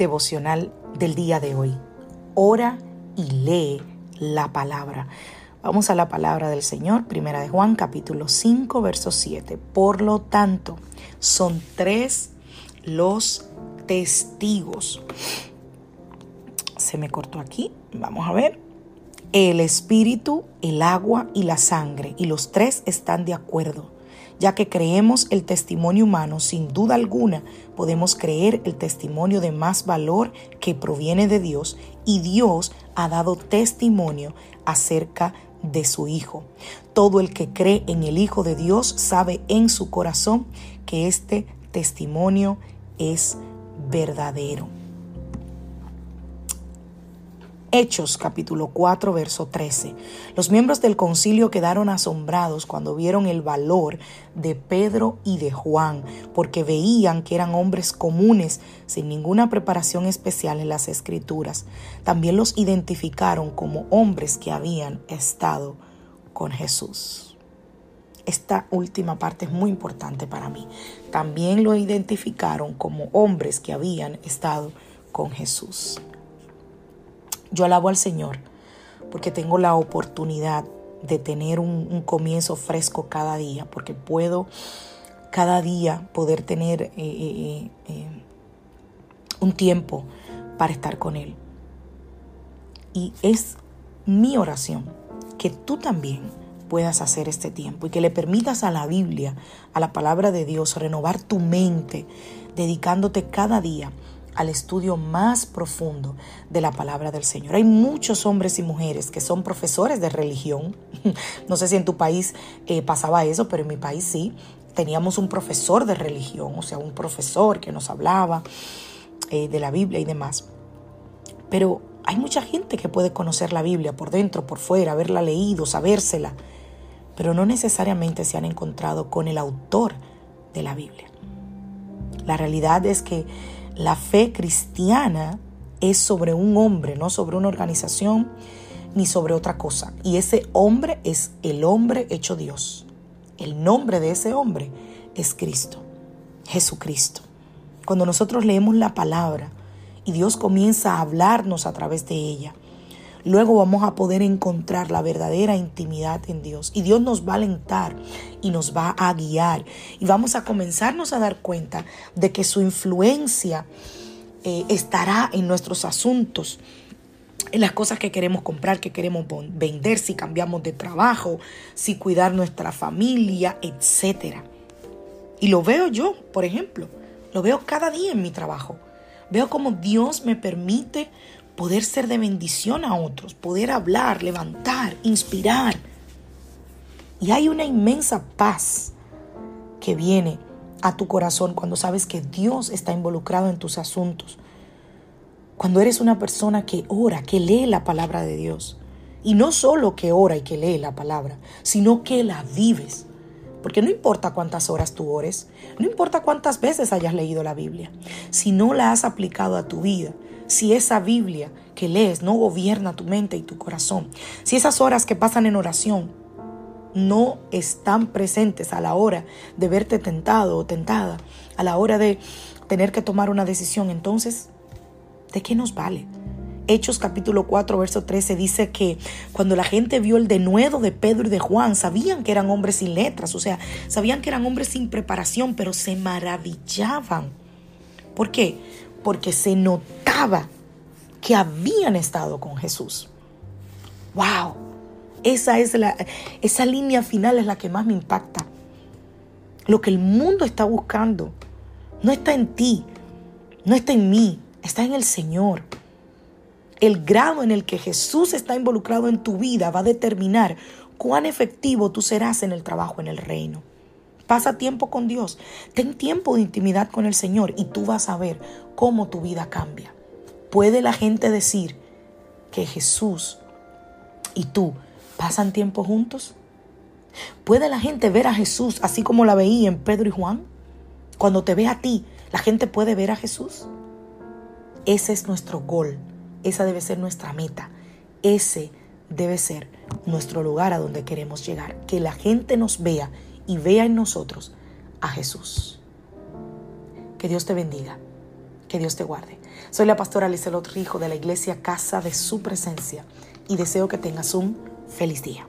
Devocional del día de hoy. Ora y lee la palabra. Vamos a la palabra del Señor, primera de Juan, capítulo 5, verso 7. Por lo tanto, son tres los testigos. Se me cortó aquí, vamos a ver. El espíritu, el agua y la sangre, y los tres están de acuerdo. Ya que creemos el testimonio humano, sin duda alguna podemos creer el testimonio de más valor que proviene de Dios, y Dios ha dado testimonio acerca de su Hijo. Todo el que cree en el Hijo de Dios sabe en su corazón que este testimonio es verdadero. Hechos capítulo 4 verso 13. Los miembros del concilio quedaron asombrados cuando vieron el valor de Pedro y de Juan, porque veían que eran hombres comunes sin ninguna preparación especial en las escrituras. También los identificaron como hombres que habían estado con Jesús. Esta última parte es muy importante para mí. También lo identificaron como hombres que habían estado con Jesús. Yo alabo al Señor porque tengo la oportunidad de tener un, comienzo fresco cada día, porque puedo cada día poder tener eh, eh, eh, un tiempo para estar con Él. Y es mi oración que tú también puedas hacer este tiempo y que le permitas a la Biblia, a la palabra de Dios, renovar tu mente, dedicándote cada día al estudio más profundo de la palabra del Señor. Hay muchos hombres y mujeres que son profesores de religión. No sé si en tu país eh, pasaba eso, pero en mi país sí. Teníamos un profesor de religión, o sea, un profesor que nos hablaba eh, de la Biblia y demás. Pero hay mucha gente que puede conocer la Biblia por dentro, por fuera, haberla leído, sabérsela, pero no necesariamente se han encontrado con el autor de la Biblia. La realidad es que la fe cristiana es sobre un hombre, no sobre una organización ni sobre otra cosa. Y ese hombre es el hombre hecho Dios. El nombre de ese hombre es Cristo, Jesucristo. Cuando nosotros leemos la palabra y Dios comienza a hablarnos a través de ella, luego vamos a poder encontrar la verdadera intimidad en Dios. Y Dios nos va a alentar y nos va a guiar. Y vamos a comenzarnos a dar cuenta de que su influencia eh, estará en nuestros asuntos en las cosas que queremos comprar, que queremos vender, si cambiamos de trabajo, si cuidar nuestra familia, etc. Y lo veo yo, por ejemplo, lo veo cada día en mi trabajo. Veo como Dios me permite poder ser de bendición a otros, poder hablar, levantar, inspirar. Y hay una inmensa paz que viene a tu corazón cuando sabes que Dios está involucrado en tus asuntos. Cuando eres una persona que ora, que lee la palabra de Dios. Y no solo que ora y que lee la palabra, sino que la vives. Porque no importa cuántas horas tú ores, no importa cuántas veces hayas leído la Biblia, si no la has aplicado a tu vida, si esa Biblia que lees no gobierna tu mente y tu corazón, si esas horas que pasan en oración no están presentes a la hora de verte tentado o tentada, a la hora de tener que tomar una decisión, entonces, ¿de qué nos vale? Hechos capítulo 4, verso 13 dice que cuando la gente vio el denuedo de Pedro y de Juan, sabían que eran hombres sin letras, o sea, sabían que eran hombres sin preparación, pero se maravillaban. ¿Por qué? Porque se notaba que habían estado con Jesús. ¡Wow! Esa es la esa línea final es la que más me impacta. Lo que el mundo está buscando no está en ti, no está en mí, está en el Señor. El grado en el que Jesús está involucrado en tu vida va a determinar cuán efectivo tú serás en el trabajo en el reino. Pasa tiempo con Dios, ten tiempo de intimidad con el Señor y tú vas a ver cómo tu vida cambia. ¿Puede la gente decir que Jesús y tú pasan tiempo juntos? ¿Puede la gente ver a Jesús así como la veía en Pedro y Juan? Cuando te ve a ti, ¿la gente puede ver a Jesús? Ese es nuestro gol, esa debe ser nuestra meta, ese debe ser nuestro lugar a donde queremos llegar, que la gente nos vea y vea en nosotros a Jesús. Que Dios te bendiga, que Dios te guarde. Soy la pastora Lizelot Rijo de la iglesia Casa de Su Presencia y deseo que tengas un feliz día.